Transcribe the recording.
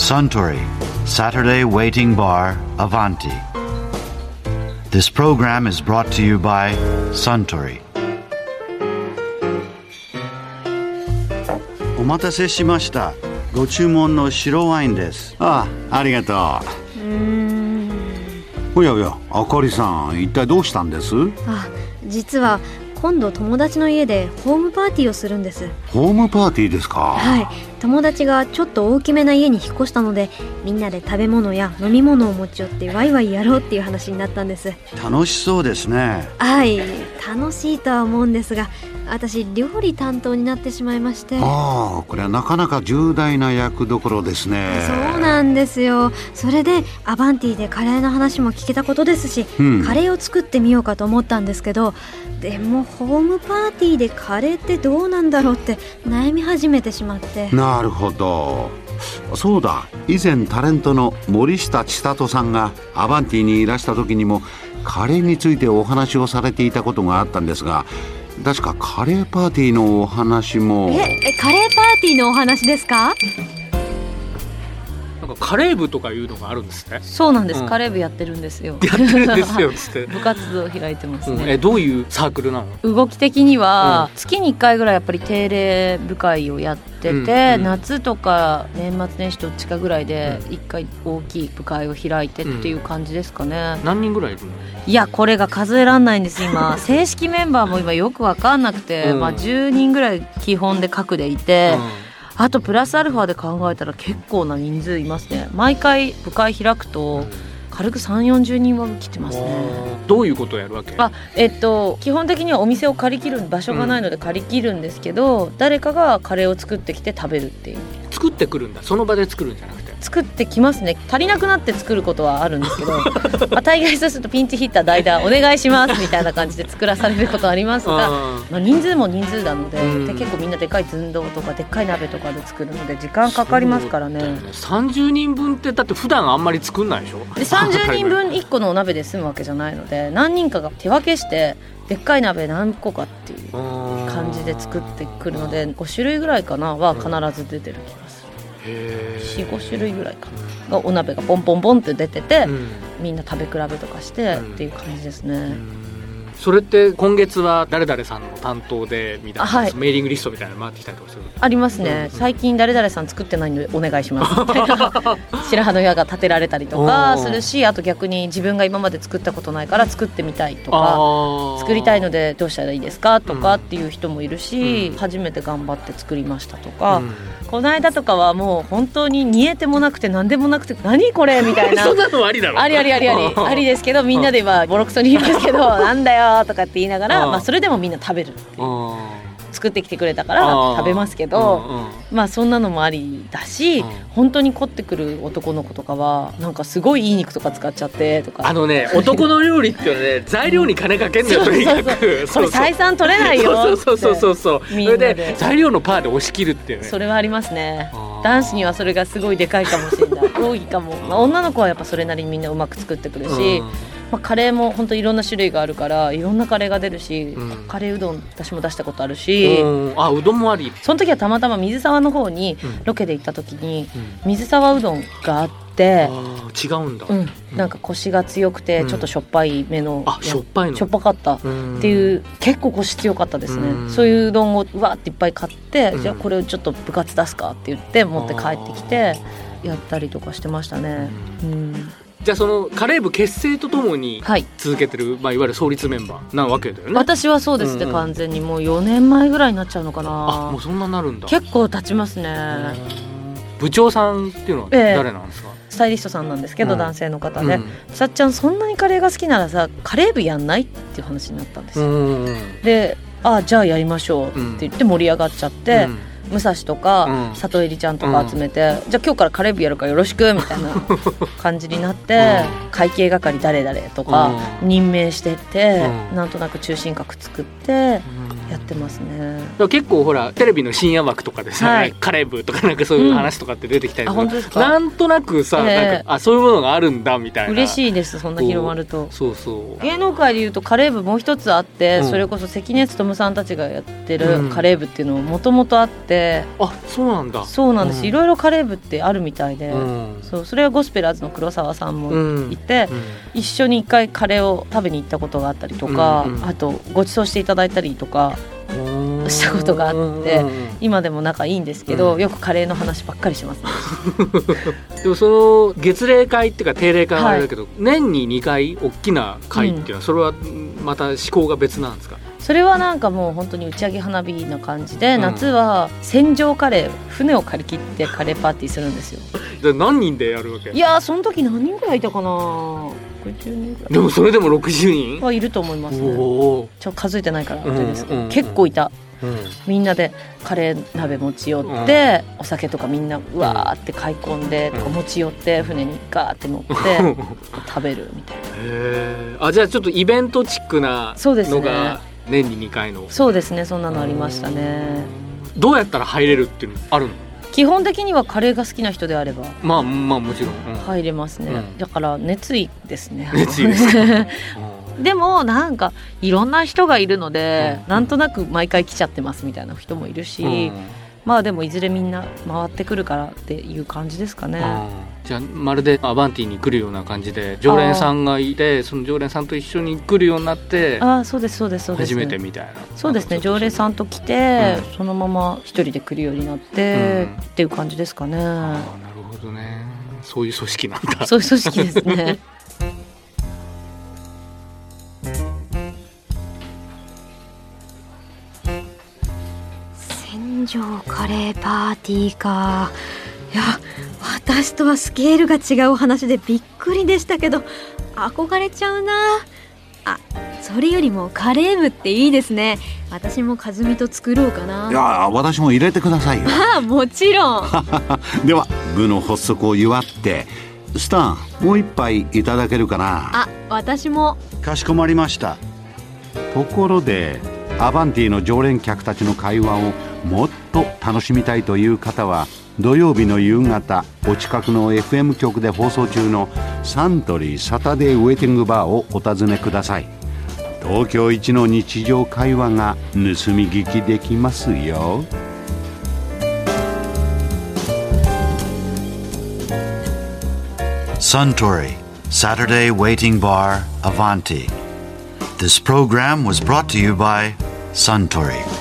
Suntory Saturday Waiting Bar Avanti. This program is brought to you by Suntory. お待たせしました。ご注文の白ワインです。ああありがとうおやおやあかりさん一体どうしたんです？あ実は今度友達の家でホームパーティーをするんですホームパーティーですか？はい友達がちょっと大きめな家に引っ越したのでみんなで食べ物や飲み物を持ち寄ってワイワイやろうっていう話になったんです。楽しそうですね。はい。楽しいとは思うんですが私料理担当になってしまいまして。ああこれはなかなか重大な役どころですね。そうなんですよ。それでアバンティでカレーの話も聞けたことですし、うん。カレーを作ってみようかと思ったんですけどでもホームパーティーでカレーってどうなんだろうって悩み始めてしまって。なるほど。そうだ。以前タレントの森下千里さんがアバンティにいらした時にもカレーについてお話をされていたことがあったんですが確かカレーパーティーのお話も。ええカレーパーティーのお話ですか？かカレー部とかいうのがあるんですね。そうなんです、うん。カレー部やってるんですよ。やってるんですよつって、部活動開いてますうん。えね、どういうサークルなの？動き的には月に1回ぐらいやっぱり定例部会をやってて、うんうん夏とか年末年始どっちかぐらいで1回大きい部会を開いてっていう感じですかね、何人ぐらいいるの？いやこれが数えらんないんです今。正式メンバーも今よく分かんなくて、うん。まあ、10人ぐらい基本で各でいて、あとプラスアルファで考えたら結構な人数いますね。毎回部会開くと軽く3 4 0人は来てますね。うんどういうことをやるわけ？あえっと基本的にはお店を借り切る場所がないので借り切るんですけど、誰かがカレーを作ってきて食べるっていう作ってくるんだ。その場で作るんじゃなくて。作ってきますね。足りなくなって作ることはあるんですけどま あ大概そうするとピンチヒッター代打お願いしますみたいな感じで作らされることはありますがあまあ、人数も人数なので,、うん。で結構みんなでかい寸胴とかでっかい鍋とかで作るので時間かかりますからね。そうだよ30人分ってだって普段あんまり作んないでしょ。で30人分1個のお鍋で済むわけじゃないので何人かが手分けしてでっかい鍋何個かっていう感じで作ってくるので5種類ぐらいかなは必ず出てる気がする。45種類ぐらいかながお鍋がポンポンポンって出てて、うん。みんな食べ比べとかしてうんっていう感じですね、それって今月は誰々さんの担当でみたいな、あはい。メーリングリストみたいなの回ってきたりとかするありますね、うん最近誰々さん作ってないのでお願いします。みたいな白羽の矢が立てられたりとかするしあと逆に自分が今まで作ったことないから作ってみたいとか作りたいのでどうしたらいいですかとかっていう人もいるし、うん。初めて頑張って作りましたとか、この間とかはもう本当に煮えてもなくて何でもなくて何これみたいな。そんなのありだろありありありあり。ありですけどみんなで今ボロクソに言いますけど なんだよとかって言いながら、うん。まあ、それでもみんな食べるうん。作ってきてくれたから食べますけど、うんうん。まあそんなのもありだし、うん。本当に凝ってくる男の子とかはなんかすごいいい肉とか使っちゃってとか。あのね 男の料理っていうのはね材料に金かけんのよとにかく。これそうそう。採算取れないよそうそうそうそうそう。それでで材料のパーで押し切るっていうね。それはありますね。男子にはそれがすごいでかいかもしれない。多いかも、まあ、女の子はやっぱそれなりにみんなうまく作ってくるし、まあ、カレーも本当いろんな種類があるからいろんなカレーが出るし、うん。カレーうどん私も出したことあるし、うん。あうどんもあり。その時はたまたま水沢の方にうん。ロケで行った時にうん。水沢うどんがあって、違うんだ。うん、なんかコシが強くてうん。ちょっとしょっぱいめの、あしょっぱいの。しょっぱかったっていう結構コシ強かったですね、うん。そういううどんをうわーっていっぱい買って、うん。じゃあこれをちょっと部活出すかって言って持って帰ってきてやったりとかしてましたね、うんじゃあそのカレー部結成とともにはい。続けてる、まあ、いわゆる創立メンバーなわけだよね。私はそうですね、うんうん。完全にもう4年前ぐらいになっちゃうのかあなもうそんななるんだ。結構経ちますね、部長さんっていうのはええ。誰なんですか、スタイリストさんなんですけど、うん。男性の方で、うん。さっちゃんそんなにカレーが好きならさカレー部やんないっていう話になったんですよ、うんでああじゃあやりましょうって言って盛り上がっちゃって、武蔵とか、うん。里襟ちゃんとか集めて、じゃあ今日からカレー部やるからよろしくみたいな感じになって、会計係誰々とか任命してって、うん。なんとなく中心核作ってやってますね。結構ほらテレビの深夜枠とかでさ、はい。カレー部とかなんかそういう話とかって出てきたりあする本当ですか？なんとなくさ、ええ。なんかあそういうものがあるんだみたいな。嬉しいですそんな広まると。そうそう。芸能界でいうとカレー部もう一つあって、うん。それこそ関根勤さんたちがやってうん。るカレー部っていうのももともとあって、あそうなんだ。そうなんです、うん。いろいろカレー部ってあるみたいで、うん。そうそれはゴスペラーズの黒沢さんもうん。いて、うん。一緒に一回カレーを食べに行ったことがあったりとか、うんうん。あとご馳走していただいたりとかしたことがあって今でも仲いいんですけど、うん。よくカレーの話ばっかりしますね。でもその月例会っていうか定例会はあれだけど、年に2回大きな会っていうのは、それはまた思考が別なんですか？それはなんかもう本当に打ち上げ花火な感じで、うん。夏は船上カレー船を借り切ってカレーパーティーするんですよ。じゃあ何人でやるわけ？いやーその時何人ぐらいいたかな？60人ぐらいでもそれでも60人？はいると思いますね。ちょ数えてないからあうんれですけど、うん結構いた。うんみんなでカレー鍋持ち寄って、お酒とかみんなうわーって買い込んで、うん持ち寄って船にガーって乗って 食べるみたいな。へえあじゃあちょっとイベントチックなそうですね。のが年に2回の。そうですねそんなのありましたね。どうやったら入れるっていうのあるの？基本的にはカレーが好きな人であれば。まあまあもちろん、うん。入れますね、うん。だから熱意ですね。熱意です でもなんかいろんな人がいるので、うん。なんとなく毎回来ちゃってますみたいな人もいるし、うん。まあでもいずれみんな回ってくるからっていう感じですかね、じゃあまるでアバンティに来るような感じで常連さんがいてその常連さんと一緒に来るようになってああそうですそうですそうです。初めてみたいな。そうですね常連さんと来て、そのまま一人で来るようになって、うん。っていう感じですかね。ああなるほどね。そういう組織なんだ。そういう組織ですね 戦場カレーパーティーか。いや私とはスケールが違うお話でびっくりでしたけど憧れちゃうな。あそれよりもカレー部っていいですね。私も和美と作ろうかな。いや私も入れてくださいよ。ああもちろん。では部の発足を祝ってスタンもう一杯いただけるかな。あ私も。かしこまりました。ところでアバンティの常連客たちの会話をもっと楽しみたいという方は土曜日の夕方お近くの FM 局で放送中のサントリーサタデーウェイティングバーをお尋ねください東京一の日常会話が盗み聞きできますよ Suntory Saturday Waiting Bar Avanti. This program was brought to you by Suntory.